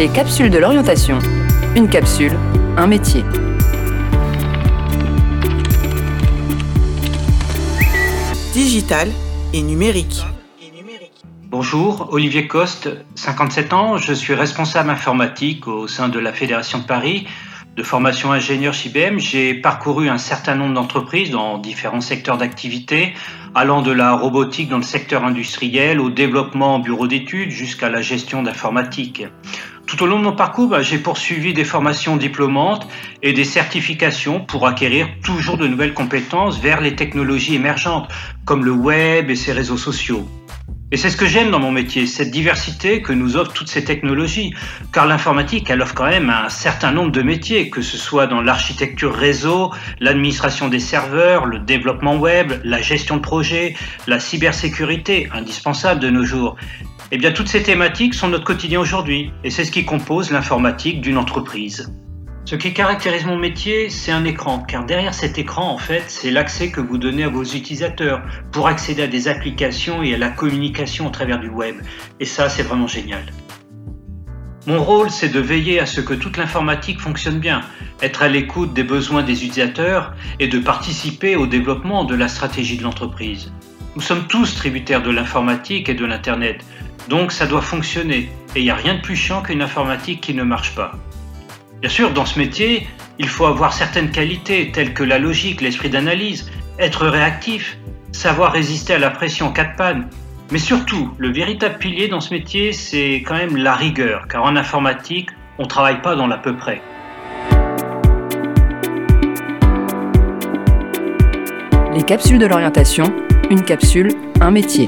Les capsules de l'orientation. Une capsule, un métier. Digital et numérique. Bonjour, Olivier Coste, 57 ans, je suis responsable informatique au sein de la Fédération de Paris. De formation ingénieur chez IBM, j'ai parcouru un certain nombre d'entreprises dans différents secteurs d'activité, allant de la robotique dans le secteur industriel au développement en bureau d'études jusqu'à la gestion d'informatique. Tout au long de mon parcours, bah, j'ai poursuivi des formations diplômantes et des certifications pour acquérir toujours de nouvelles compétences vers les technologies émergentes, comme le web et ses réseaux sociaux. Et c'est ce que j'aime dans mon métier, cette diversité que nous offrent toutes ces technologies. Car l'informatique, elle offre quand même un certain nombre de métiers, que ce soit dans l'architecture réseau, l'administration des serveurs, le développement web, la gestion de projet, la cybersécurité, indispensable de nos jours. Eh bien, toutes ces thématiques sont notre quotidien aujourd'hui, et c'est ce qui compose l'informatique d'une entreprise. Ce qui caractérise mon métier, c'est un écran, car derrière cet écran, en fait, c'est l'accès que vous donnez à vos utilisateurs pour accéder à des applications et à la communication au travers du web. Et ça, c'est vraiment génial. Mon rôle, c'est de veiller à ce que toute l'informatique fonctionne bien, être à l'écoute des besoins des utilisateurs et de participer au développement de la stratégie de l'entreprise. Nous sommes tous tributaires de l'informatique et de l'Internet, donc ça doit fonctionner, et il n'y a rien de plus chiant qu'une informatique qui ne marche pas. Bien sûr, dans ce métier, il faut avoir certaines qualités telles que la logique, l'esprit d'analyse, être réactif, savoir résister à la pression cas de panne. Mais surtout, le véritable pilier dans ce métier, c'est quand même la rigueur, car en informatique, on ne travaille pas dans l'à peu près. Les capsules de l'orientation, une capsule, un métier.